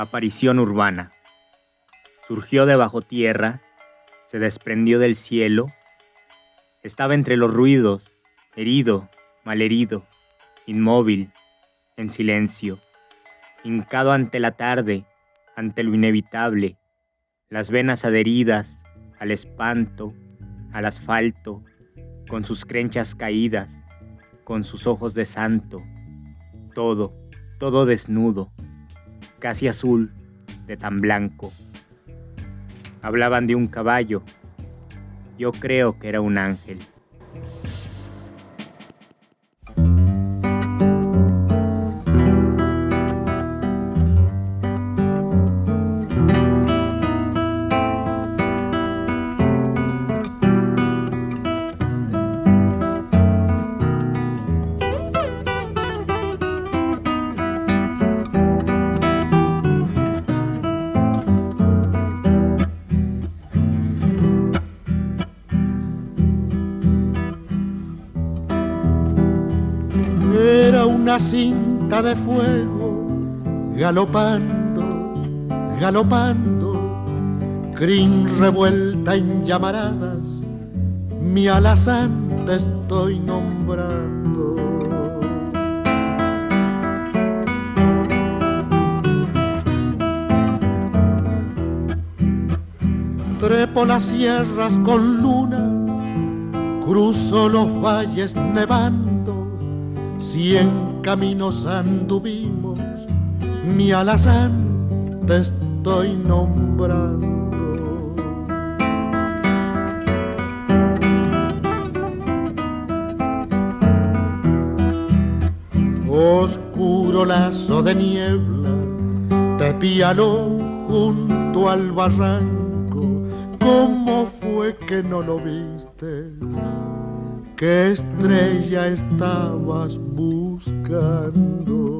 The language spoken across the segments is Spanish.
Aparición urbana. Surgió de bajo tierra, se desprendió del cielo, estaba entre los ruidos, herido, malherido, inmóvil, en silencio, hincado ante la tarde, ante lo inevitable, las venas adheridas al espanto, al asfalto, con sus crenchas caídas, con sus ojos de santo, todo, todo desnudo, casi azul, de tan blanco. Hablaban de un caballo, yo creo que era un ángel. Galopando, galopando, crin revuelta en llamaradas, mi alazán te estoy nombrando. Trepo las sierras con luna, cruzo los valles nevando, cien caminos anduvimos, mi alazán te estoy nombrando. Oscuro lazo de niebla, te pialó junto al barranco, ¿cómo fue que no lo viste? ¿Qué estrella estabas buscando?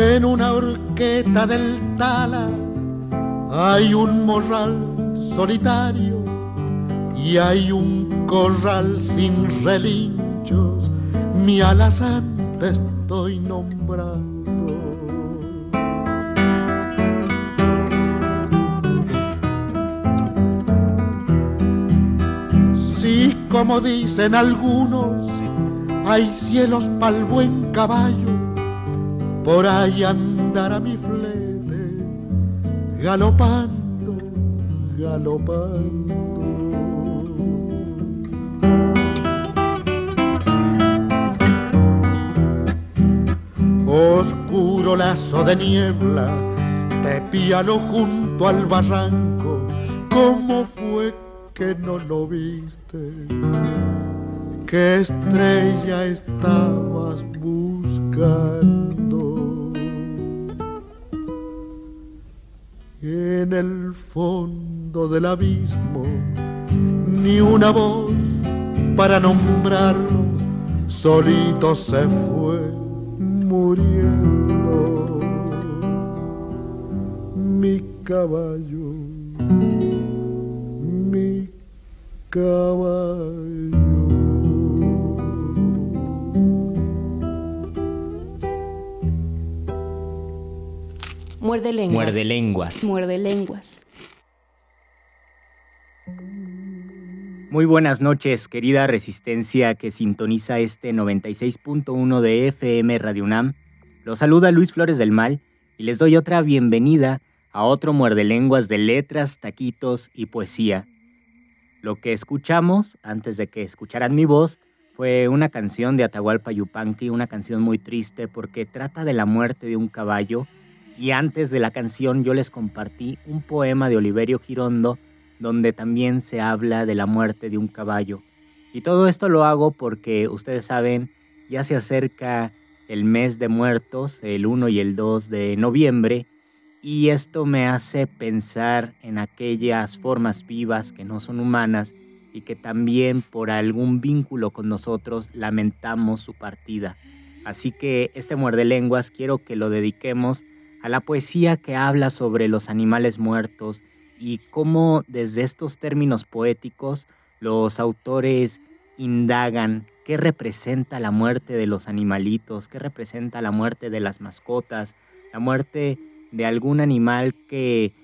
En una horqueta del Tala hay un morral solitario y hay un corral sin relinchos. Mi alazán te estoy nombrando. Sí, como dicen algunos, hay cielos pa'l buen caballo por ahí andará mi flete galopando, galopando. Oscuro lazo de niebla, te piano junto al barranco, ¿cómo fue que no lo viste? ¿Qué estrella estabas del abismo, ni una voz para nombrarlo, solito se fue muriendo. Mi caballo, mi caballo. Muerde lenguas. Muerde lenguas. Muerde lenguas. Muy buenas noches, querida resistencia que sintoniza este 96.1 de FM Radio UNAM. Los saluda Luis Flores del Mal y les doy otra bienvenida a otro muerde lenguas de letras, taquitos y poesía. Lo que escuchamos, antes de que escucharan mi voz, fue una canción de Atahualpa Yupanqui, una canción muy triste porque trata de la muerte de un caballo y antes de la canción yo les compartí un poema de Oliverio Girondo donde también se habla de la muerte de un caballo. Y todo esto lo hago porque ustedes saben, ya se acerca el mes de muertos, el 1 y el 2 de noviembre, y esto me hace pensar en aquellas formas vivas que no son humanas y que también por algún vínculo con nosotros lamentamos su partida. Así que este muerde lenguas quiero que lo dediquemos a la poesía que habla sobre los animales muertos y cómo desde estos términos poéticos los autores indagan qué representa la muerte de los animalitos, qué representa la muerte de las mascotas, la muerte de algún animal que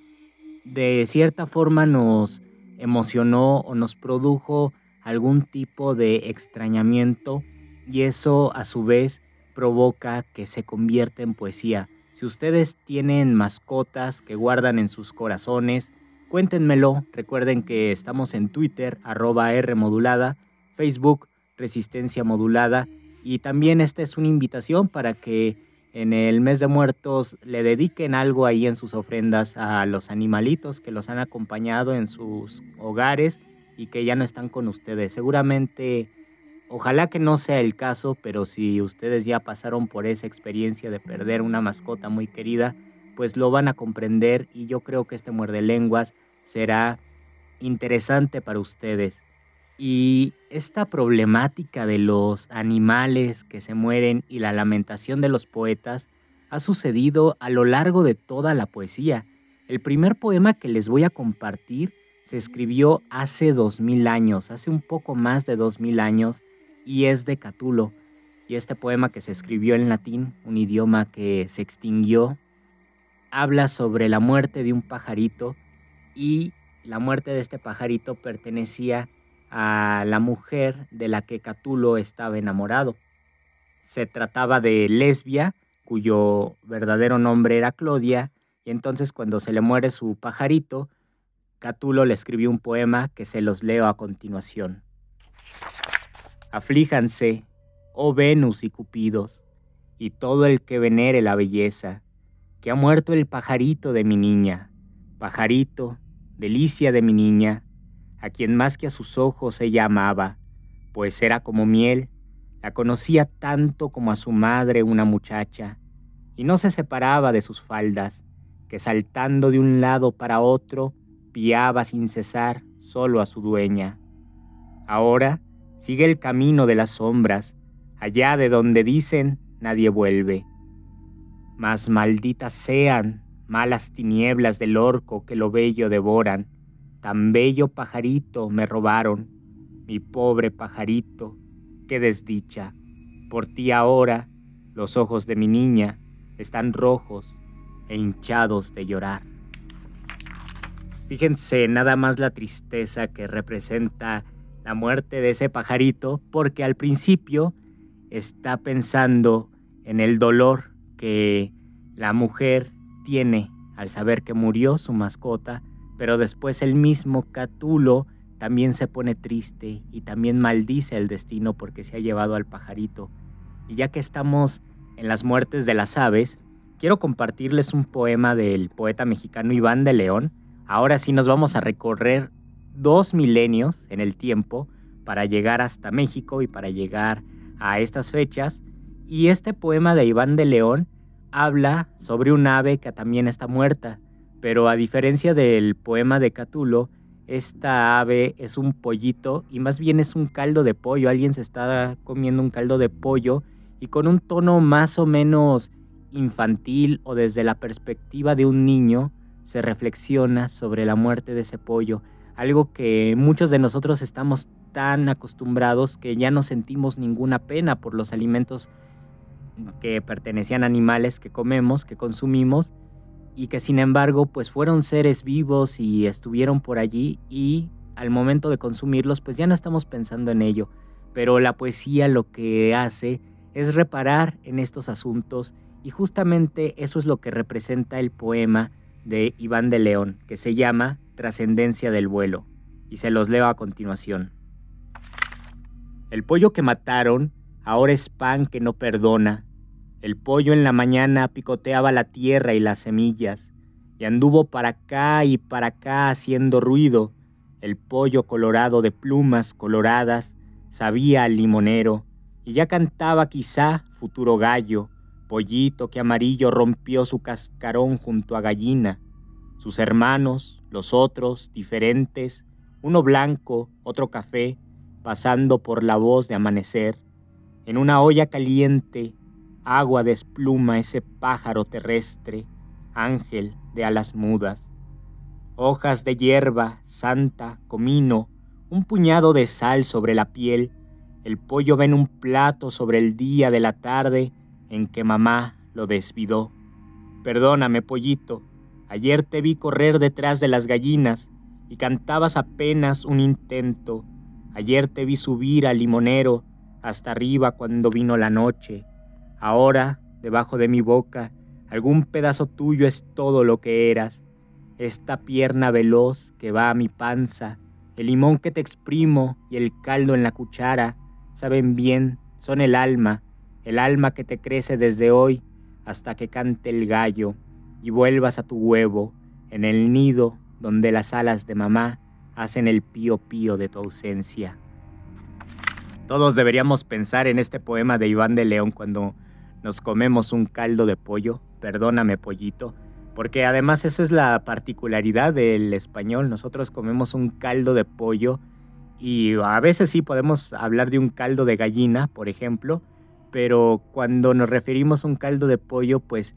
de cierta forma nos emocionó o nos produjo algún tipo de extrañamiento y eso a su vez provoca que se convierta en poesía. Si ustedes tienen mascotas que guardan en sus corazones, cuéntenmelo. Recuerden que estamos en Twitter, arroba R Facebook, Resistencia Modulada. Y también esta es una invitación para que en el mes de muertos le dediquen algo ahí en sus ofrendas a los animalitos que los han acompañado en sus hogares y que ya no están con ustedes. Seguramente Ojalá que no sea el caso, pero si ustedes ya pasaron por esa experiencia de perder una mascota muy querida, pues lo van a comprender y yo creo que este muerde lenguas será interesante para ustedes. Y esta problemática de los animales que se mueren y la lamentación de los poetas ha sucedido a lo largo de toda la poesía. El primer poema que les voy a compartir se escribió hace dos mil años, hace un poco más de dos mil años, y es de Catulo. Y este poema que se escribió en latín, un idioma que se extinguió, habla sobre la muerte de un pajarito y la muerte de este pajarito pertenecía a la mujer de la que Catulo estaba enamorado. Se trataba de Lesbia, cuyo verdadero nombre era Clodia, y entonces cuando se le muere su pajarito, Catulo le escribió un poema que se los leo a continuación. Aflíjanse, oh Venus y Cupidos, y todo el que venere la belleza, que ha muerto el pajarito de mi niña, pajarito, delicia de mi niña, a quien más que a sus ojos ella amaba, pues era como miel, la conocía tanto como a su madre una muchacha, y no se separaba de sus faldas, que saltando de un lado para otro, piaba sin cesar solo a su dueña. Ahora, Sigue el camino de las sombras, allá de donde dicen nadie vuelve. Mas malditas sean malas tinieblas del orco que lo bello devoran. Tan bello pajarito me robaron, mi pobre pajarito, qué desdicha. Por ti ahora los ojos de mi niña están rojos e hinchados de llorar. Fíjense nada más la tristeza que representa la muerte de ese pajarito porque al principio está pensando en el dolor que la mujer tiene al saber que murió su mascota, pero después el mismo Catulo también se pone triste y también maldice el destino porque se ha llevado al pajarito. Y ya que estamos en las muertes de las aves, quiero compartirles un poema del poeta mexicano Iván de León. Ahora sí nos vamos a recorrer dos milenios en el tiempo para llegar hasta México y para llegar a estas fechas. Y este poema de Iván de León habla sobre un ave que también está muerta, pero a diferencia del poema de Catulo, esta ave es un pollito y más bien es un caldo de pollo. Alguien se está comiendo un caldo de pollo y con un tono más o menos infantil o desde la perspectiva de un niño se reflexiona sobre la muerte de ese pollo, algo que muchos de nosotros estamos tan acostumbrados que ya no sentimos ninguna pena por los alimentos que pertenecían a animales que comemos, que consumimos, y que sin embargo pues fueron seres vivos y estuvieron por allí y al momento de consumirlos pues ya no estamos pensando en ello. Pero la poesía lo que hace es reparar en estos asuntos y justamente eso es lo que representa el poema de Iván de León, que se llama Trascendencia del vuelo, y se los leo a continuación. El pollo que mataron ahora es pan que no perdona. El pollo en la mañana picoteaba la tierra y las semillas, y anduvo para acá y para acá haciendo ruido. El pollo colorado de plumas coloradas sabía al limonero, y ya cantaba quizá futuro gallo, pollito que amarillo rompió su cascarón junto a gallina. Sus hermanos, los otros, diferentes, uno blanco, otro café, pasando por la voz de amanecer. En una olla caliente, agua despluma ese pájaro terrestre, ángel de alas mudas. Hojas de hierba, santa, comino, un puñado de sal sobre la piel, el pollo ven un plato sobre el día de la tarde en que mamá lo desvidó. Perdóname, pollito, ayer te vi correr detrás de las gallinas y cantabas apenas un intento. Ayer te vi subir al limonero hasta arriba cuando vino la noche. Ahora, debajo de mi boca, algún pedazo tuyo es todo lo que eras. Esta pierna veloz que va a mi panza, el limón que te exprimo y el caldo en la cuchara, saben bien, son el alma, el alma que te crece desde hoy hasta que cante el gallo y vuelvas a tu huevo, en el nido donde las alas de mamá hacen el pío pío de tu ausencia. Todos deberíamos pensar en este poema de Iván de León cuando nos comemos un caldo de pollo, perdóname pollito, porque además esa es la particularidad del español, nosotros comemos un caldo de pollo y a veces sí podemos hablar de un caldo de gallina, por ejemplo, pero cuando nos referimos a un caldo de pollo, pues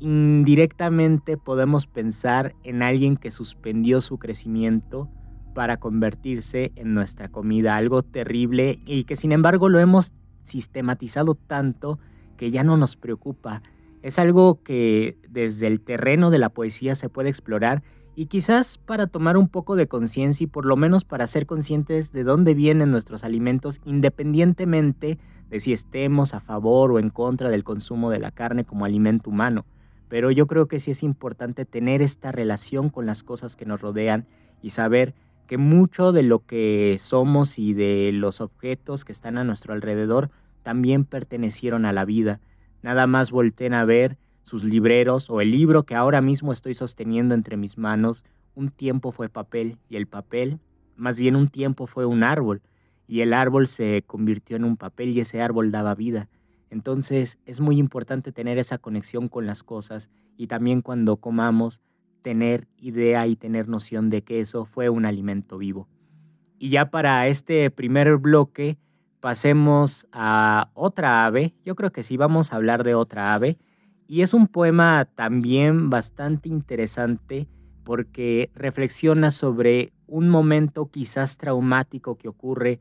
indirectamente podemos pensar en alguien que suspendió su crecimiento para convertirse en nuestra comida, algo terrible y que sin embargo lo hemos sistematizado tanto que ya no nos preocupa. Es algo que desde el terreno de la poesía se puede explorar y quizás para tomar un poco de conciencia y por lo menos para ser conscientes de dónde vienen nuestros alimentos independientemente de si estemos a favor o en contra del consumo de la carne como alimento humano. Pero yo creo que sí es importante tener esta relación con las cosas que nos rodean y saber que mucho de lo que somos y de los objetos que están a nuestro alrededor también pertenecieron a la vida. Nada más volteen a ver sus libreros o el libro que ahora mismo estoy sosteniendo entre mis manos. Un tiempo fue papel y el papel, más bien un tiempo fue un árbol y el árbol se convirtió en un papel y ese árbol daba vida. Entonces es muy importante tener esa conexión con las cosas y también cuando comamos tener idea y tener noción de que eso fue un alimento vivo. Y ya para este primer bloque, pasemos a otra ave. Yo creo que sí vamos a hablar de otra ave. Y es un poema también bastante interesante porque reflexiona sobre un momento quizás traumático que ocurre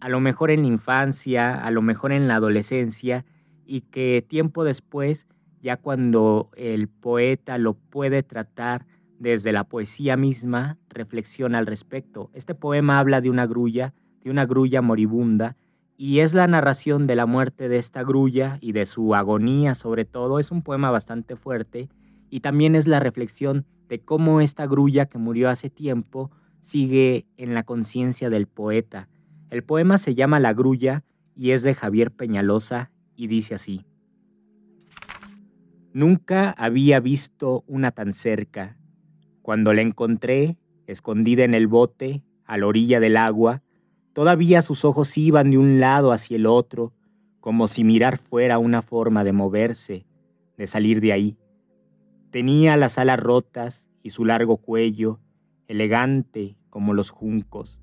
a lo mejor en la infancia, a lo mejor en la adolescencia, y que tiempo después, ya cuando el poeta lo puede tratar desde la poesía misma, reflexiona al respecto. Este poema habla de una grulla, de una grulla moribunda, y es la narración de la muerte de esta grulla y de su agonía sobre todo. Es un poema bastante fuerte y también es la reflexión de cómo esta grulla que murió hace tiempo sigue en la conciencia del poeta. El poema se llama La grulla y es de Javier Peñalosa y dice así. Nunca había visto una tan cerca. Cuando la encontré, escondida en el bote, a la orilla del agua, todavía sus ojos iban de un lado hacia el otro, como si mirar fuera una forma de moverse, de salir de ahí. Tenía las alas rotas y su largo cuello, elegante como los juncos.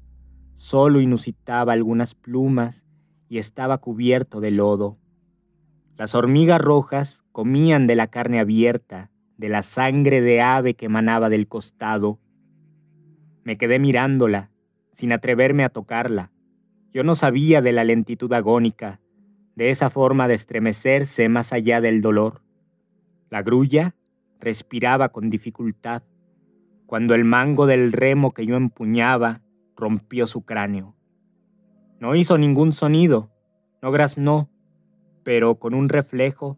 Solo inusitaba algunas plumas y estaba cubierto de lodo. Las hormigas rojas comían de la carne abierta, de la sangre de ave que emanaba del costado. Me quedé mirándola, sin atreverme a tocarla. Yo no sabía de la lentitud agónica, de esa forma de estremecerse más allá del dolor. La grulla respiraba con dificultad, cuando el mango del remo que yo empuñaba rompió su cráneo. No hizo ningún sonido, no graznó, pero con un reflejo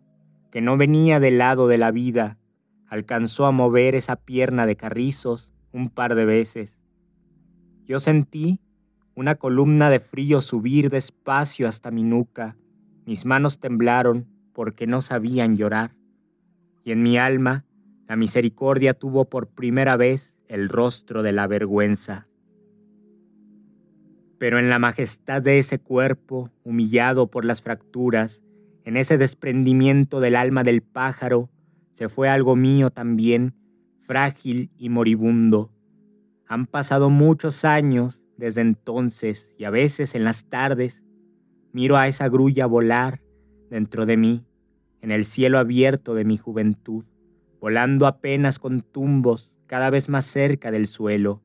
que no venía del lado de la vida, alcanzó a mover esa pierna de carrizos un par de veces. Yo sentí una columna de frío subir despacio hasta mi nuca, mis manos temblaron porque no sabían llorar, y en mi alma la misericordia tuvo por primera vez el rostro de la vergüenza. Pero en la majestad de ese cuerpo, humillado por las fracturas, en ese desprendimiento del alma del pájaro, se fue algo mío también, frágil y moribundo. Han pasado muchos años desde entonces y a veces en las tardes miro a esa grulla volar dentro de mí, en el cielo abierto de mi juventud volando apenas con tumbos cada vez más cerca del suelo.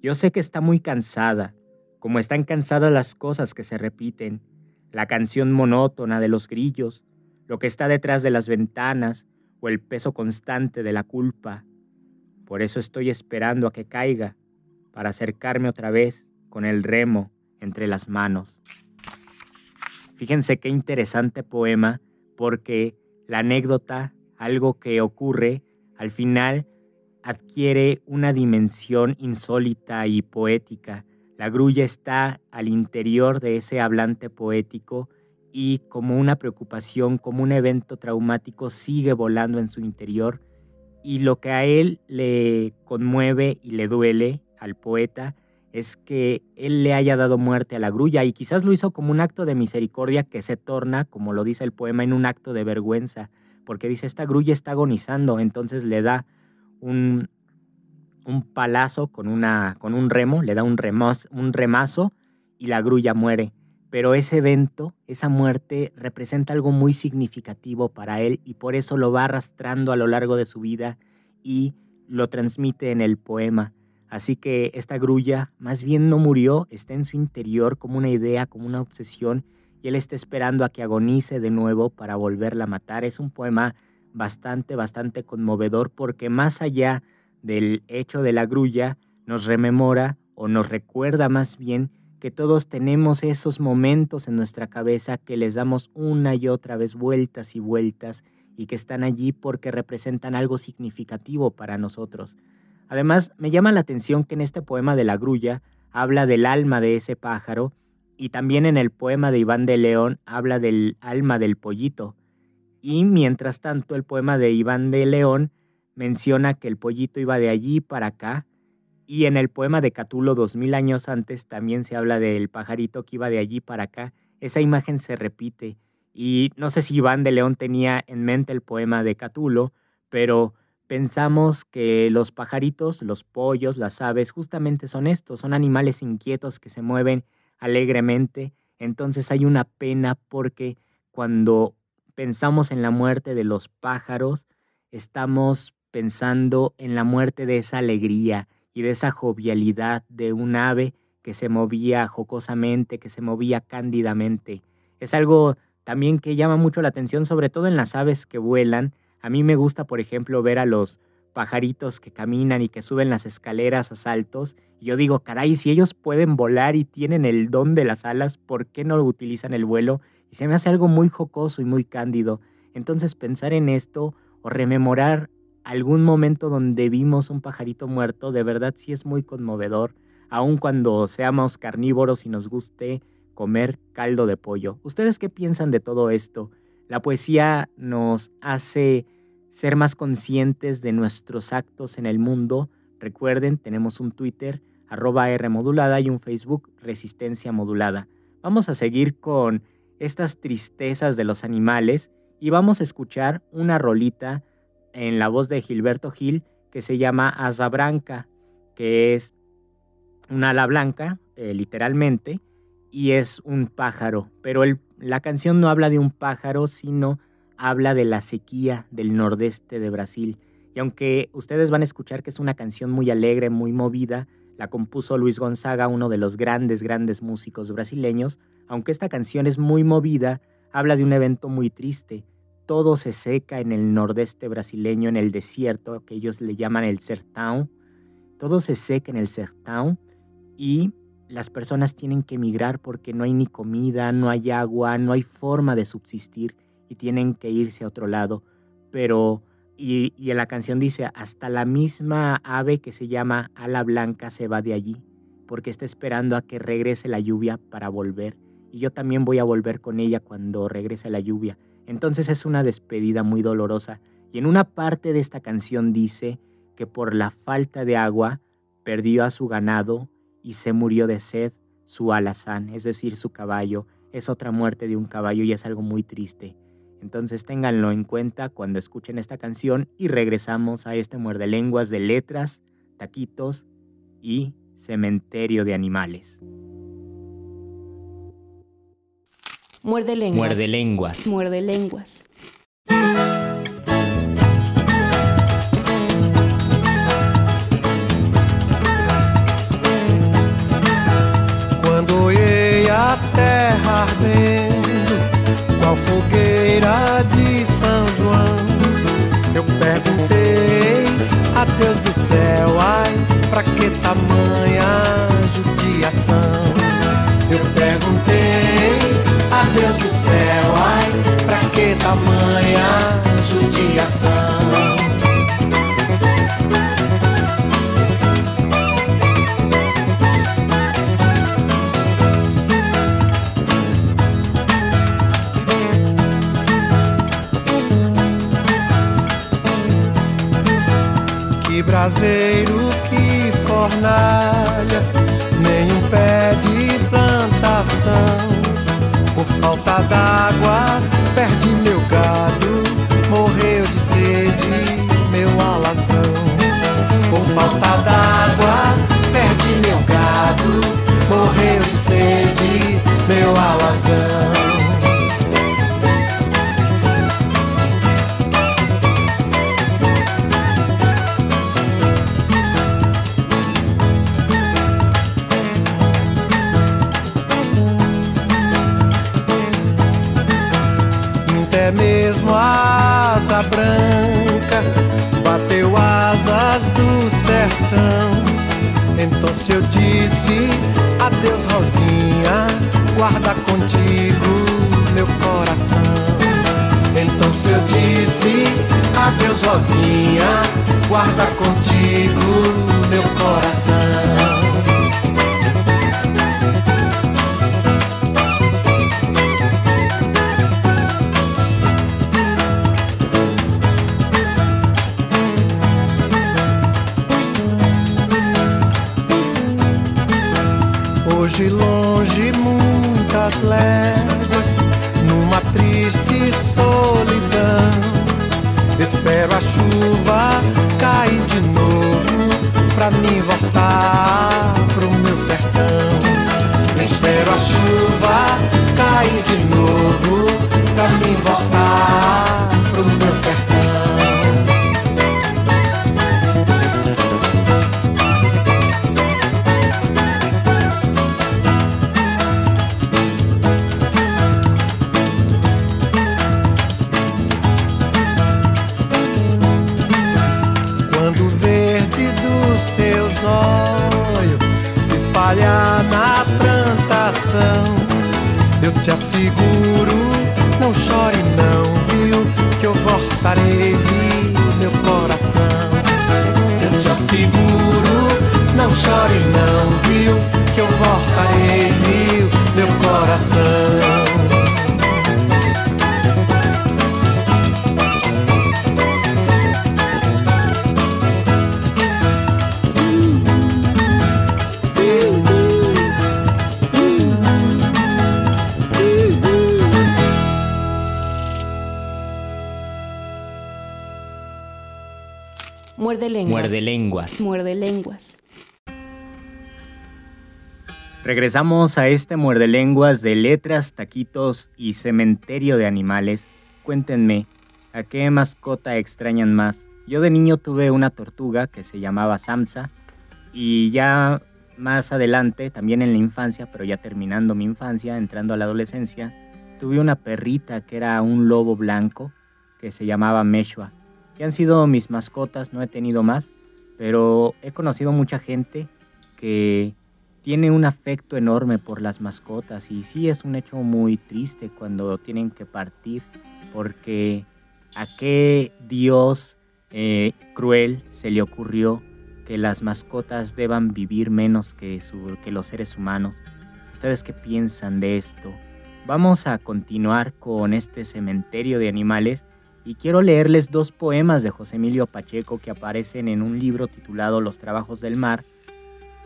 Yo sé que está muy cansada, como están cansadas las cosas que se repiten, la canción monótona de los grillos, lo que está detrás de las ventanas o el peso constante de la culpa. Por eso estoy esperando a que caiga, para acercarme otra vez con el remo entre las manos. Fíjense qué interesante poema, porque la anécdota algo que ocurre, al final adquiere una dimensión insólita y poética. La grulla está al interior de ese hablante poético y como una preocupación, como un evento traumático, sigue volando en su interior. Y lo que a él le conmueve y le duele al poeta es que él le haya dado muerte a la grulla y quizás lo hizo como un acto de misericordia que se torna, como lo dice el poema, en un acto de vergüenza porque dice, esta grulla está agonizando, entonces le da un, un palazo con, una, con un remo, le da un, un remazo y la grulla muere. Pero ese evento, esa muerte, representa algo muy significativo para él y por eso lo va arrastrando a lo largo de su vida y lo transmite en el poema. Así que esta grulla más bien no murió, está en su interior como una idea, como una obsesión y él está esperando a que agonice de nuevo para volverla a matar. Es un poema bastante, bastante conmovedor porque más allá del hecho de la grulla, nos rememora o nos recuerda más bien que todos tenemos esos momentos en nuestra cabeza que les damos una y otra vez vueltas y vueltas y que están allí porque representan algo significativo para nosotros. Además, me llama la atención que en este poema de la grulla habla del alma de ese pájaro y también en el poema de Iván de León habla del alma del pollito. Y mientras tanto el poema de Iván de León menciona que el pollito iba de allí para acá. Y en el poema de Catulo dos mil años antes también se habla del pajarito que iba de allí para acá. Esa imagen se repite. Y no sé si Iván de León tenía en mente el poema de Catulo, pero pensamos que los pajaritos, los pollos, las aves, justamente son estos, son animales inquietos que se mueven alegremente, entonces hay una pena porque cuando pensamos en la muerte de los pájaros, estamos pensando en la muerte de esa alegría y de esa jovialidad de un ave que se movía jocosamente, que se movía cándidamente. Es algo también que llama mucho la atención, sobre todo en las aves que vuelan. A mí me gusta, por ejemplo, ver a los pajaritos que caminan y que suben las escaleras a saltos. Y yo digo, caray, si ellos pueden volar y tienen el don de las alas, ¿por qué no utilizan el vuelo? Y se me hace algo muy jocoso y muy cándido. Entonces pensar en esto o rememorar algún momento donde vimos un pajarito muerto, de verdad sí es muy conmovedor, aun cuando seamos carnívoros y nos guste comer caldo de pollo. ¿Ustedes qué piensan de todo esto? La poesía nos hace ser más conscientes de nuestros actos en el mundo. Recuerden, tenemos un Twitter, arroba R modulada y un Facebook, Resistencia Modulada. Vamos a seguir con estas tristezas de los animales y vamos a escuchar una rolita en la voz de Gilberto Gil que se llama Asa Branca, que es una ala blanca, eh, literalmente, y es un pájaro, pero la canción no habla de un pájaro, sino habla de la sequía del nordeste de Brasil. Y aunque ustedes van a escuchar que es una canción muy alegre, muy movida, la compuso Luis Gonzaga, uno de los grandes, grandes músicos brasileños, aunque esta canción es muy movida, habla de un evento muy triste. Todo se seca en el nordeste brasileño, en el desierto, que ellos le llaman el sertão. Todo se seca en el sertão y las personas tienen que emigrar porque no hay ni comida, no hay agua, no hay forma de subsistir y tienen que irse a otro lado. Pero, y, y en la canción dice, hasta la misma ave que se llama ala blanca se va de allí porque está esperando a que regrese la lluvia para volver. Y yo también voy a volver con ella cuando regrese la lluvia. Entonces es una despedida muy dolorosa. Y en una parte de esta canción dice que por la falta de agua perdió a su ganado y se murió de sed su alazán, es decir, su caballo. Es otra muerte de un caballo y es algo muy triste. Entonces ténganlo en cuenta cuando escuchen esta canción y regresamos a este muerde lenguas de letras, taquitos y cementerio de animales. Muerde lenguas. Muerde lenguas. Muerde lenguas. Quando olhei a terra ardendo, qual fogueira de São João, eu perguntei a Deus do céu, ai, pra que tamanha judiação? Céu, ai, pra que tamanha judiação? Que braseiro, que fornalha, nenhum pé de plantação. Falta d'água, perdi meu gado, morreu de sede, meu alazão. Por falta Então se eu disse adeus Rosinha, guarda contigo meu coração. Então se eu disse adeus Rosinha, guarda contigo meu coração. Muerde lenguas. Muerde lenguas. Muerde lenguas. Regresamos a este muerde lenguas de letras, taquitos y cementerio de animales. Cuéntenme, ¿a qué mascota extrañan más? Yo de niño tuve una tortuga que se llamaba Samsa y ya más adelante, también en la infancia, pero ya terminando mi infancia, entrando a la adolescencia, tuve una perrita que era un lobo blanco que se llamaba Meshua. Y han sido mis mascotas, no he tenido más, pero he conocido mucha gente que tiene un afecto enorme por las mascotas y sí es un hecho muy triste cuando tienen que partir porque a qué Dios eh, cruel se le ocurrió que las mascotas deban vivir menos que, que los seres humanos. ¿Ustedes qué piensan de esto? Vamos a continuar con este cementerio de animales y quiero leerles dos poemas de José Emilio Pacheco que aparecen en un libro titulado Los Trabajos del Mar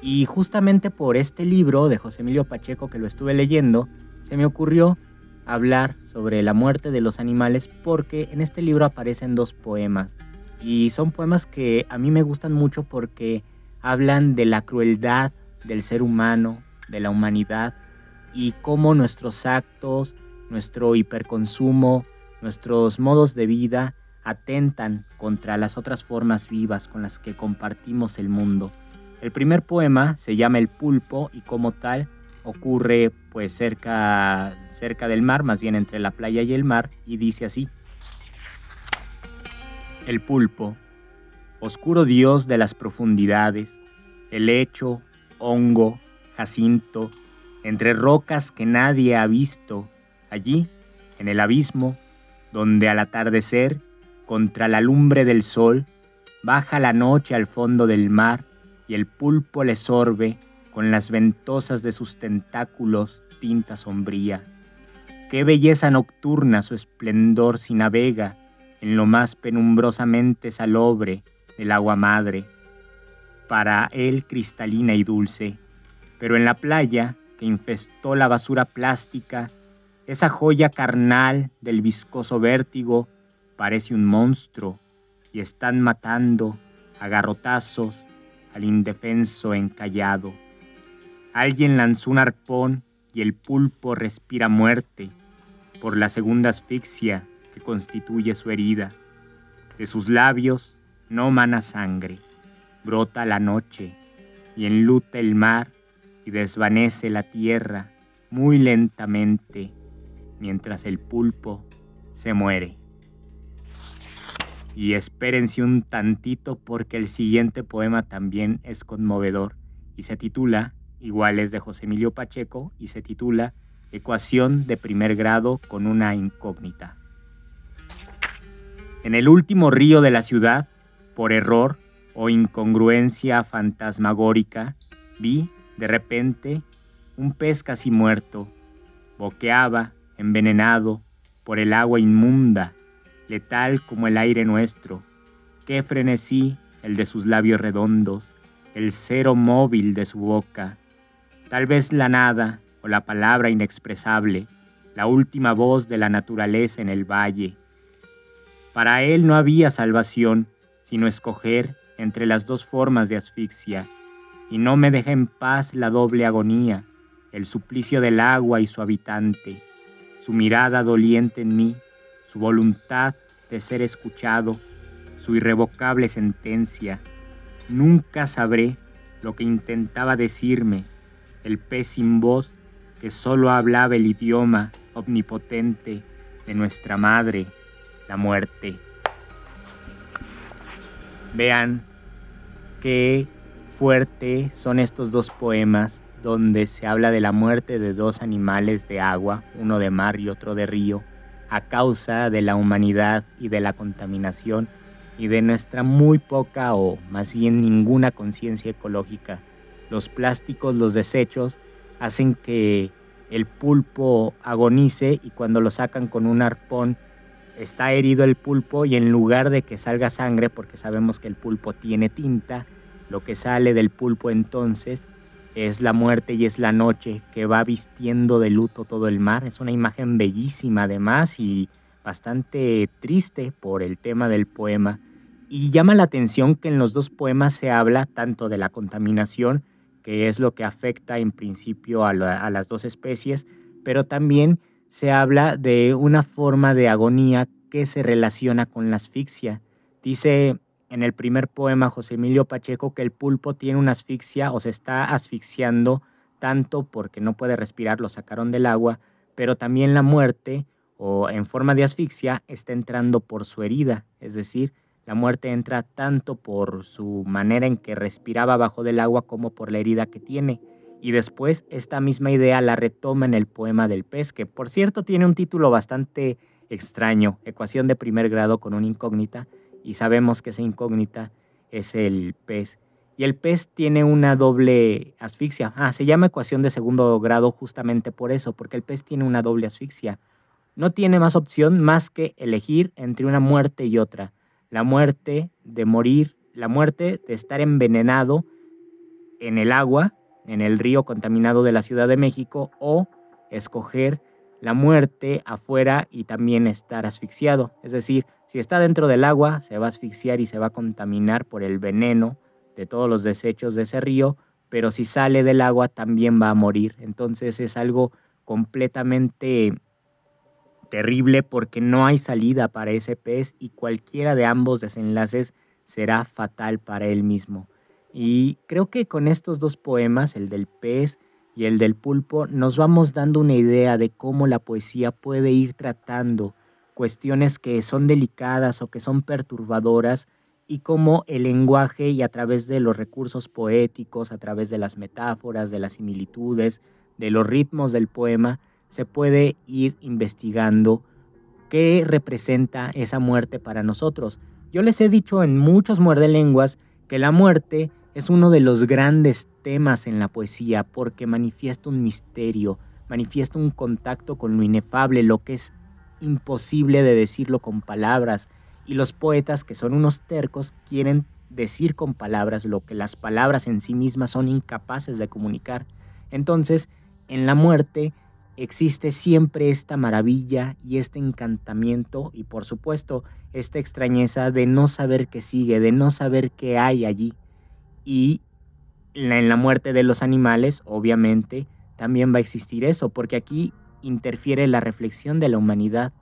y justamente por este libro de José Emilio Pacheco que lo estuve leyendo, se me ocurrió hablar sobre la muerte de los animales porque en este libro aparecen dos poemas. Y son poemas que a mí me gustan mucho porque hablan de la crueldad del ser humano, de la humanidad y cómo nuestros actos, nuestro hiperconsumo, nuestros modos de vida atentan contra las otras formas vivas con las que compartimos el mundo. El primer poema se llama El pulpo y como tal ocurre pues cerca, cerca del mar, más bien entre la playa y el mar, y dice así. El pulpo, oscuro dios de las profundidades, el hecho, hongo, jacinto, entre rocas que nadie ha visto, allí, en el abismo, donde al atardecer, contra la lumbre del sol, baja la noche al fondo del mar, y el pulpo le sorbe con las ventosas de sus tentáculos tinta sombría. Qué belleza nocturna su esplendor si navega en lo más penumbrosamente salobre del agua madre, para él cristalina y dulce, pero en la playa que infestó la basura plástica, esa joya carnal del viscoso vértigo parece un monstruo y están matando a garrotazos al indefenso encallado. Alguien lanzó un arpón y el pulpo respira muerte por la segunda asfixia que constituye su herida. De sus labios no mana sangre, brota la noche y enluta el mar y desvanece la tierra muy lentamente mientras el pulpo se muere. Y espérense un tantito porque el siguiente poema también es conmovedor y se titula, igual es de José Emilio Pacheco, y se titula Ecuación de primer grado con una incógnita. En el último río de la ciudad, por error o incongruencia fantasmagórica, vi, de repente, un pez casi muerto. Boqueaba, envenenado, por el agua inmunda letal como el aire nuestro. Qué frenesí el de sus labios redondos, el cero móvil de su boca. Tal vez la nada o la palabra inexpresable, la última voz de la naturaleza en el valle. Para él no había salvación, sino escoger entre las dos formas de asfixia, y no me deja en paz la doble agonía, el suplicio del agua y su habitante, su mirada doliente en mí, su voluntad de ser escuchado, su irrevocable sentencia. Nunca sabré lo que intentaba decirme el pez sin voz que solo hablaba el idioma omnipotente de nuestra madre, la muerte. Vean qué fuerte son estos dos poemas donde se habla de la muerte de dos animales de agua, uno de mar y otro de río, a causa de la humanidad y de la contaminación y de nuestra muy poca o más bien ninguna conciencia ecológica. Los plásticos, los desechos, hacen que el pulpo agonice y cuando lo sacan con un arpón está herido el pulpo y en lugar de que salga sangre, porque sabemos que el pulpo tiene tinta, lo que sale del pulpo entonces es la muerte y es la noche que va vistiendo de luto todo el mar. Es una imagen bellísima además y bastante triste por el tema del poema. Y llama la atención que en los dos poemas se habla tanto de la contaminación, que es lo que afecta en principio a, a las dos especies, pero también se habla de una forma de agonía que se relaciona con la asfixia. Dice en el primer poema José Emilio Pacheco que el pulpo tiene una asfixia o se está asfixiando tanto porque no puede respirar, lo sacaron del agua, pero también la muerte o en forma de asfixia está entrando por su herida, es decir, la muerte entra tanto por su manera en que respiraba bajo del agua como por la herida que tiene. Y después esta misma idea la retoma en el poema del pez, que por cierto tiene un título bastante extraño, ecuación de primer grado con una incógnita, y sabemos que esa incógnita es el pez. Y el pez tiene una doble asfixia. Ah, se llama ecuación de segundo grado justamente por eso, porque el pez tiene una doble asfixia. No tiene más opción más que elegir entre una muerte y otra. La muerte de morir, la muerte de estar envenenado en el agua, en el río contaminado de la Ciudad de México, o escoger la muerte afuera y también estar asfixiado. Es decir, si está dentro del agua, se va a asfixiar y se va a contaminar por el veneno de todos los desechos de ese río, pero si sale del agua también va a morir. Entonces es algo completamente terrible porque no hay salida para ese pez y cualquiera de ambos desenlaces será fatal para él mismo. Y creo que con estos dos poemas, el del pez y el del pulpo, nos vamos dando una idea de cómo la poesía puede ir tratando cuestiones que son delicadas o que son perturbadoras y cómo el lenguaje y a través de los recursos poéticos, a través de las metáforas, de las similitudes, de los ritmos del poema, se puede ir investigando qué representa esa muerte para nosotros. Yo les he dicho en muchos muerde lenguas que la muerte es uno de los grandes temas en la poesía porque manifiesta un misterio, manifiesta un contacto con lo inefable, lo que es imposible de decirlo con palabras, y los poetas, que son unos tercos, quieren decir con palabras lo que las palabras en sí mismas son incapaces de comunicar. Entonces, en la muerte existe siempre esta maravilla y este encantamiento y por supuesto esta extrañeza de no saber qué sigue, de no saber qué hay allí. Y en la muerte de los animales, obviamente, también va a existir eso, porque aquí interfiere la reflexión de la humanidad.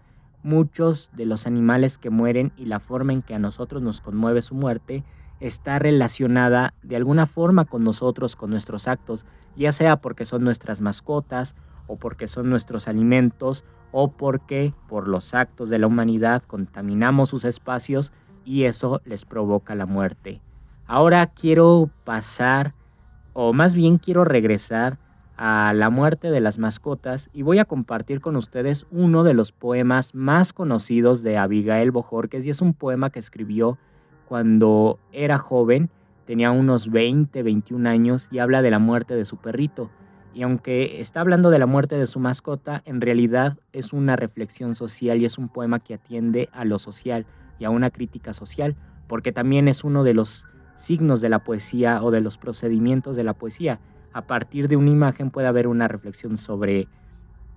Muchos de los animales que mueren y la forma en que a nosotros nos conmueve su muerte está relacionada de alguna forma con nosotros, con nuestros actos, ya sea porque son nuestras mascotas o porque son nuestros alimentos o porque por los actos de la humanidad contaminamos sus espacios y eso les provoca la muerte. Ahora quiero pasar, o más bien quiero regresar a la muerte de las mascotas y voy a compartir con ustedes uno de los poemas más conocidos de Abigail Bojorquez y es un poema que escribió cuando era joven, tenía unos 20, 21 años y habla de la muerte de su perrito. Y aunque está hablando de la muerte de su mascota, en realidad es una reflexión social y es un poema que atiende a lo social y a una crítica social, porque también es uno de los signos de la poesía o de los procedimientos de la poesía a partir de una imagen puede haber una reflexión sobre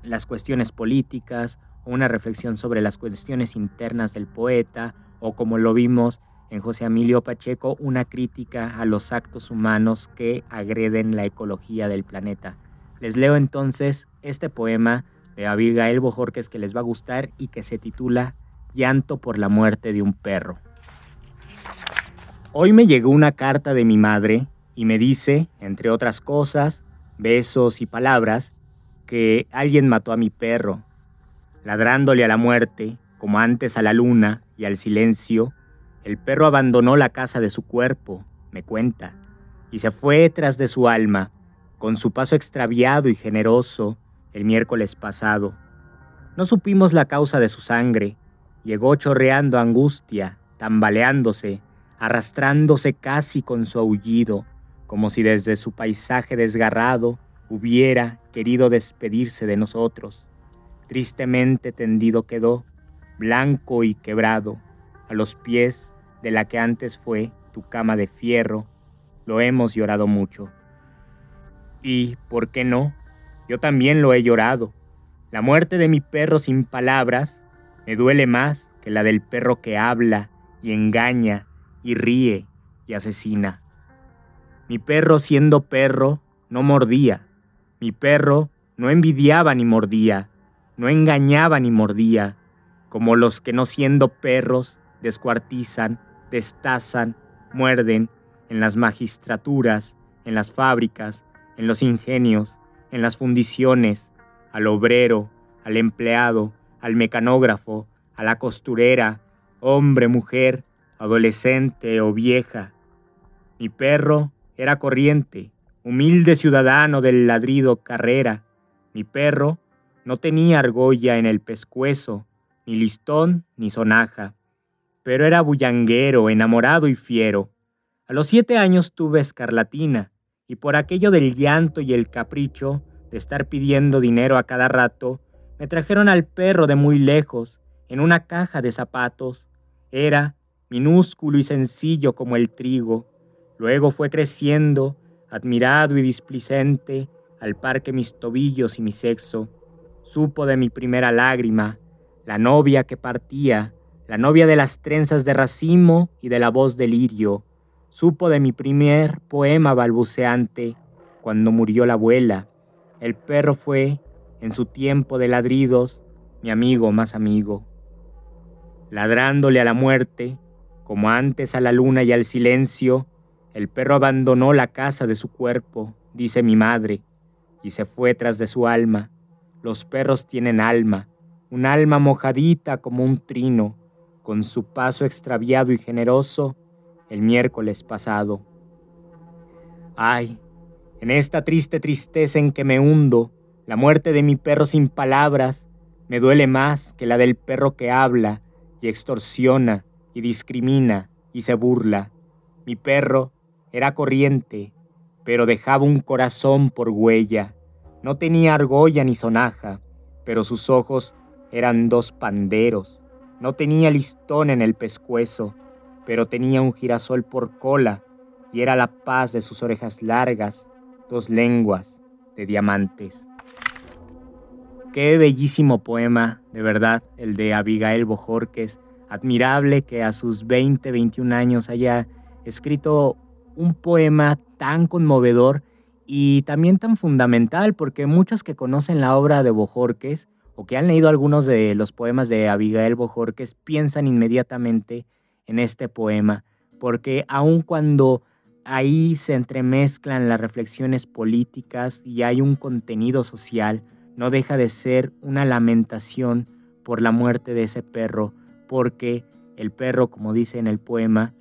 las cuestiones políticas, o una reflexión sobre las cuestiones internas del poeta, o como lo vimos en José Emilio Pacheco, una crítica a los actos humanos que agreden la ecología del planeta. Les leo entonces este poema de Abigail Bojorques que les va a gustar y que se titula Llanto por la muerte de un perro. Hoy me llegó una carta de mi madre y me dice, entre otras cosas, besos y palabras, que alguien mató a mi perro, ladrándole a la muerte, como antes a la luna y al silencio, el perro abandonó la casa de su cuerpo, me cuenta, y se fue tras de su alma, con su paso extraviado y generoso, el miércoles pasado. No supimos la causa de su sangre, llegó chorreando angustia, tambaleándose, arrastrándose casi con su aullido, como si desde su paisaje desgarrado hubiera querido despedirse de nosotros. Tristemente tendido quedó, blanco y quebrado, a los pies de la que antes fue tu cama de fierro, lo hemos llorado mucho. Y, ¿por qué no? Yo también lo he llorado. La muerte de mi perro sin palabras me duele más que la del perro que habla y engaña y ríe y asesina. Mi perro siendo perro no mordía. Mi perro no envidiaba ni mordía, no engañaba ni mordía, como los que no siendo perros descuartizan, destazan, muerden en las magistraturas, en las fábricas, en los ingenios, en las fundiciones, al obrero, al empleado, al mecanógrafo, a la costurera, hombre, mujer, adolescente o vieja. Mi perro era corriente, humilde ciudadano del ladrido carrera. Mi perro no tenía argolla en el pescuezo, ni listón ni sonaja, pero era bullanguero, enamorado y fiero. A los siete años tuve escarlatina, y por aquello del llanto y el capricho de estar pidiendo dinero a cada rato, me trajeron al perro de muy lejos, en una caja de zapatos. Era minúsculo y sencillo como el trigo. Luego fue creciendo, admirado y displicente, al par que mis tobillos y mi sexo. Supo de mi primera lágrima, la novia que partía, la novia de las trenzas de racimo y de la voz de lirio. Supo de mi primer poema balbuceante, cuando murió la abuela. El perro fue, en su tiempo de ladridos, mi amigo más amigo. Ladrándole a la muerte, como antes a la luna y al silencio, el perro abandonó la casa de su cuerpo, dice mi madre, y se fue tras de su alma. Los perros tienen alma, un alma mojadita como un trino, con su paso extraviado y generoso, el miércoles pasado. Ay, en esta triste tristeza en que me hundo, la muerte de mi perro sin palabras me duele más que la del perro que habla y extorsiona y discrimina y se burla. Mi perro era corriente, pero dejaba un corazón por huella. No tenía argolla ni sonaja, pero sus ojos eran dos panderos. No tenía listón en el pescuezo, pero tenía un girasol por cola y era la paz de sus orejas largas, dos lenguas de diamantes. Qué bellísimo poema, de verdad, el de Abigail Bojorques. Admirable que a sus 20, 21 años haya escrito un poema tan conmovedor y también tan fundamental, porque muchos que conocen la obra de Bojorques o que han leído algunos de los poemas de Abigail Bojorques piensan inmediatamente en este poema, porque aun cuando ahí se entremezclan las reflexiones políticas y hay un contenido social, no deja de ser una lamentación por la muerte de ese perro, porque el perro, como dice en el poema,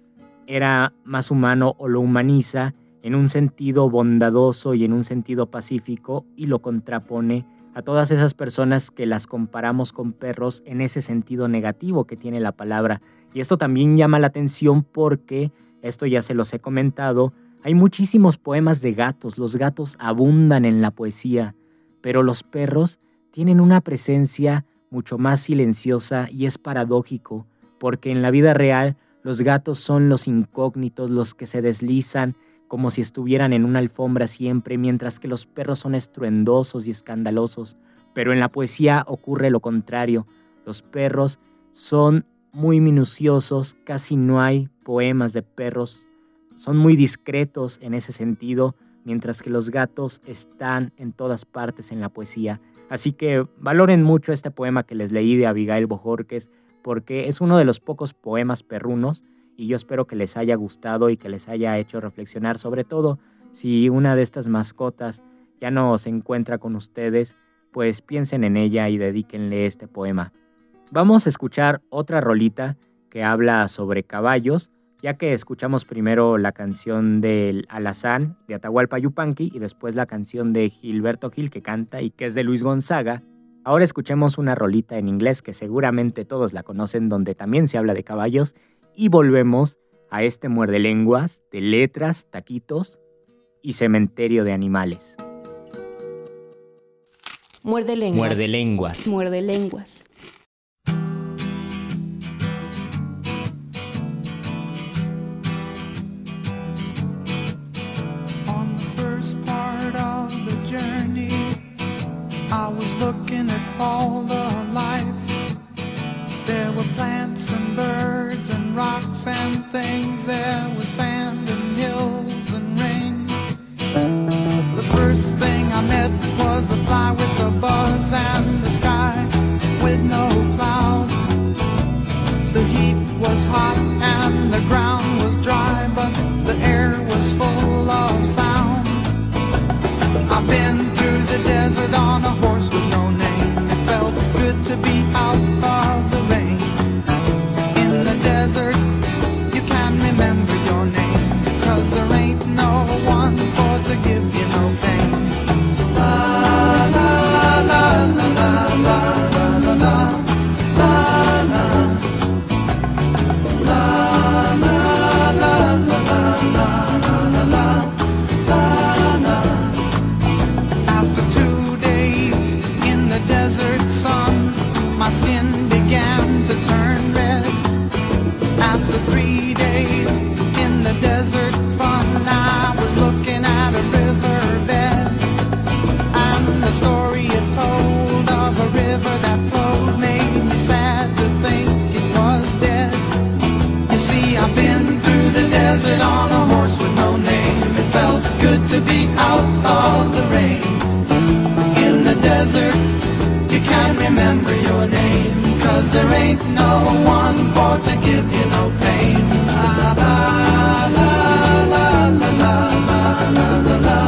era más humano o lo humaniza en un sentido bondadoso y en un sentido pacífico y lo contrapone a todas esas personas que las comparamos con perros en ese sentido negativo que tiene la palabra. Y esto también llama la atención porque, esto ya se los he comentado, hay muchísimos poemas de gatos, los gatos abundan en la poesía, pero los perros tienen una presencia mucho más silenciosa y es paradójico, porque en la vida real los gatos son los incógnitos, los que se deslizan como si estuvieran en una alfombra siempre, mientras que los perros son estruendosos y escandalosos. Pero en la poesía ocurre lo contrario. Los perros son muy minuciosos, casi no hay poemas de perros, son muy discretos en ese sentido, mientras que los gatos están en todas partes en la poesía. Así que valoren mucho este poema que les leí de Abigail Bojorques, porque es uno de los pocos poemas perrunos y yo espero que les haya gustado y que les haya hecho reflexionar, sobre todo si una de estas mascotas ya no se encuentra con ustedes, pues piensen en ella y dedíquenle este poema. Vamos a escuchar otra rolita que habla sobre caballos, ya que escuchamos primero la canción del Alazán de Atahualpa Yupanqui y después la canción de Gilberto Gil que canta y que es de Luis Gonzaga. Ahora escuchemos una rolita en inglés que seguramente todos la conocen donde también se habla de caballos y volvemos a este muerde lenguas de letras, taquitos y cementerio de animales. Muerde lenguas. Muerde lenguas. Muerde lenguas. To think it was dead You see I've been through the desert on a horse with no name It felt good to be out of the rain. In the desert, you can't remember your name. Cause there ain't no one for to give you no pain. La la la la la la la la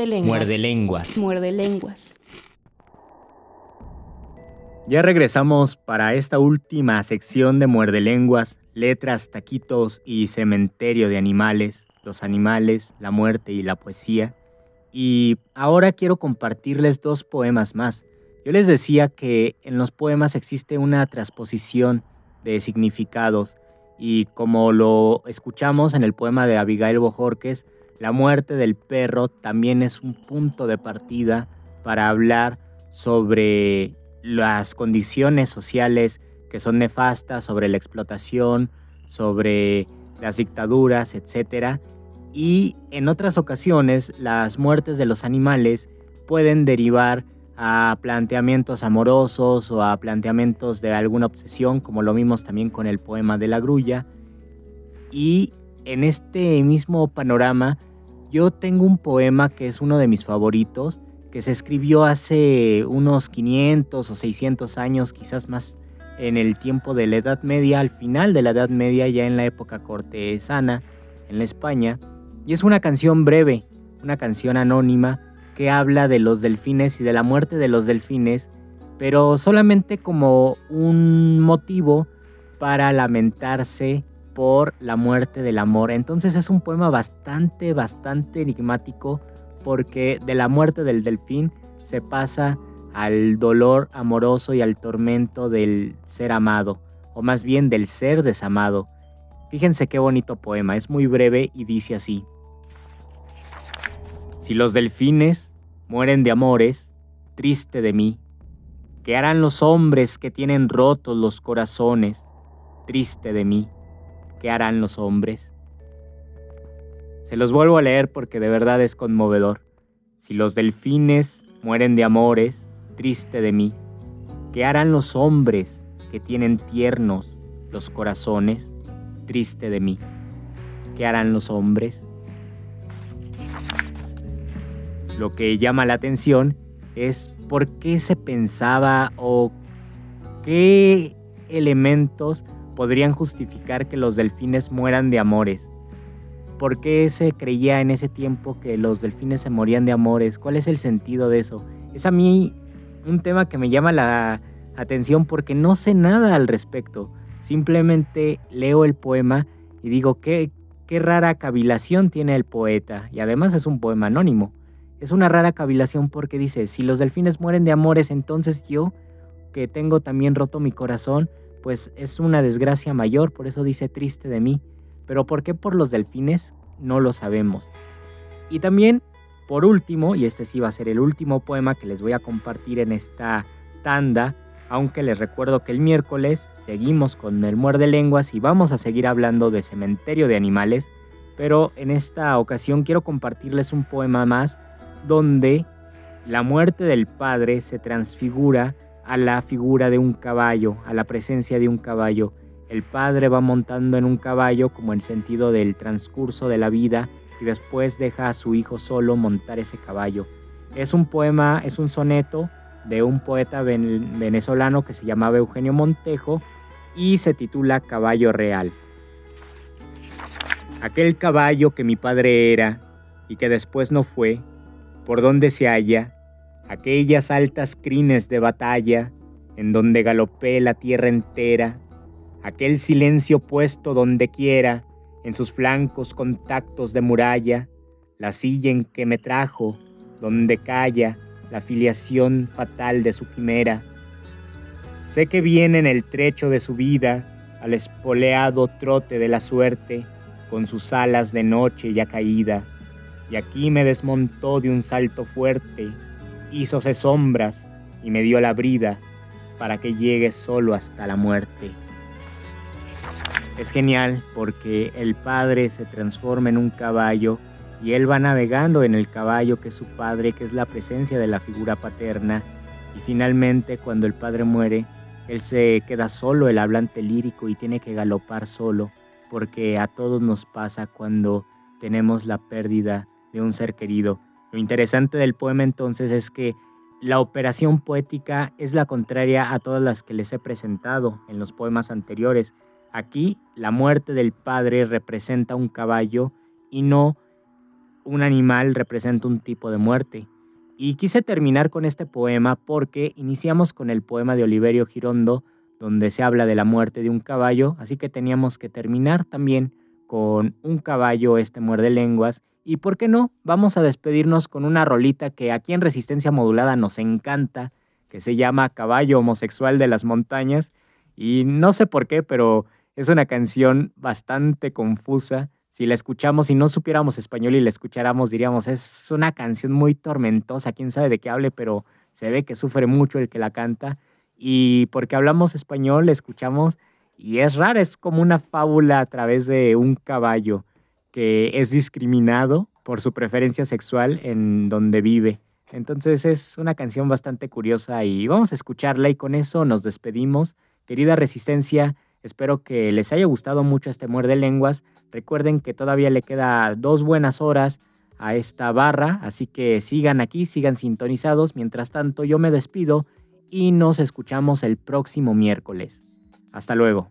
Muerde lenguas. Muerde lenguas. Muerde lenguas. Ya regresamos para esta última sección de Muerde lenguas, letras, taquitos y cementerio de animales, los animales, la muerte y la poesía. Y ahora quiero compartirles dos poemas más. Yo les decía que en los poemas existe una transposición de significados y como lo escuchamos en el poema de Abigail Bojorques, la muerte del perro también es un punto de partida para hablar sobre las condiciones sociales que son nefastas, sobre la explotación, sobre las dictaduras, etc. Y en otras ocasiones las muertes de los animales pueden derivar a planteamientos amorosos o a planteamientos de alguna obsesión, como lo vimos también con el poema de la grulla. Y en este mismo panorama, yo tengo un poema que es uno de mis favoritos, que se escribió hace unos 500 o 600 años, quizás más en el tiempo de la Edad Media, al final de la Edad Media, ya en la época cortesana, en España. Y es una canción breve, una canción anónima que habla de los delfines y de la muerte de los delfines, pero solamente como un motivo para lamentarse por la muerte del amor. Entonces es un poema bastante, bastante enigmático porque de la muerte del delfín se pasa al dolor amoroso y al tormento del ser amado, o más bien del ser desamado. Fíjense qué bonito poema, es muy breve y dice así. Si los delfines mueren de amores, triste de mí. ¿Qué harán los hombres que tienen rotos los corazones? Triste de mí. ¿Qué harán los hombres? Se los vuelvo a leer porque de verdad es conmovedor. Si los delfines mueren de amores, triste de mí. ¿Qué harán los hombres que tienen tiernos los corazones? Triste de mí. ¿Qué harán los hombres? Lo que llama la atención es por qué se pensaba o qué elementos podrían justificar que los delfines mueran de amores. ¿Por qué se creía en ese tiempo que los delfines se morían de amores? ¿Cuál es el sentido de eso? Es a mí un tema que me llama la atención porque no sé nada al respecto. Simplemente leo el poema y digo, qué, qué rara cavilación tiene el poeta. Y además es un poema anónimo. Es una rara cavilación porque dice, si los delfines mueren de amores, entonces yo, que tengo también roto mi corazón, pues es una desgracia mayor, por eso dice triste de mí. Pero ¿por qué por los delfines? No lo sabemos. Y también por último, y este sí va a ser el último poema que les voy a compartir en esta tanda, aunque les recuerdo que el miércoles seguimos con el muerde lenguas y vamos a seguir hablando de cementerio de animales, pero en esta ocasión quiero compartirles un poema más donde la muerte del padre se transfigura a la figura de un caballo, a la presencia de un caballo. El padre va montando en un caballo como en sentido del transcurso de la vida y después deja a su hijo solo montar ese caballo. Es un poema, es un soneto de un poeta venezolano que se llamaba Eugenio Montejo y se titula Caballo Real. Aquel caballo que mi padre era y que después no fue, por donde se halla, aquellas altas crines de batalla en donde galopé la tierra entera, aquel silencio puesto donde quiera, en sus flancos contactos de muralla, la silla en que me trajo, donde calla la filiación fatal de su quimera. Sé que viene en el trecho de su vida al espoleado trote de la suerte, con sus alas de noche ya caída, y aquí me desmontó de un salto fuerte, hízose sombras y me dio la brida para que llegue solo hasta la muerte. Es genial porque el padre se transforma en un caballo y él va navegando en el caballo que es su padre, que es la presencia de la figura paterna. Y finalmente cuando el padre muere, él se queda solo, el hablante lírico, y tiene que galopar solo, porque a todos nos pasa cuando tenemos la pérdida de un ser querido. Lo interesante del poema entonces es que la operación poética es la contraria a todas las que les he presentado en los poemas anteriores. Aquí la muerte del padre representa un caballo y no un animal representa un tipo de muerte. Y quise terminar con este poema porque iniciamos con el poema de Oliverio Girondo, donde se habla de la muerte de un caballo, así que teníamos que terminar también con un caballo, este muerde lenguas. Y por qué no, vamos a despedirnos con una rolita que aquí en Resistencia Modulada nos encanta, que se llama Caballo Homosexual de las Montañas. Y no sé por qué, pero es una canción bastante confusa. Si la escuchamos y no supiéramos español y la escucháramos, diríamos, es una canción muy tormentosa, quién sabe de qué hable, pero se ve que sufre mucho el que la canta. Y porque hablamos español, la escuchamos y es rara, es como una fábula a través de un caballo que es discriminado por su preferencia sexual en donde vive. Entonces es una canción bastante curiosa y vamos a escucharla y con eso nos despedimos. Querida Resistencia, Espero que les haya gustado mucho este muerde lenguas. Recuerden que todavía le queda dos buenas horas a esta barra, así que sigan aquí, sigan sintonizados. Mientras tanto, yo me despido y nos escuchamos el próximo miércoles. Hasta luego.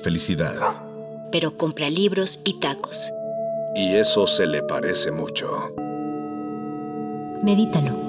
felicidad. Pero compra libros y tacos. Y eso se le parece mucho. Medítalo.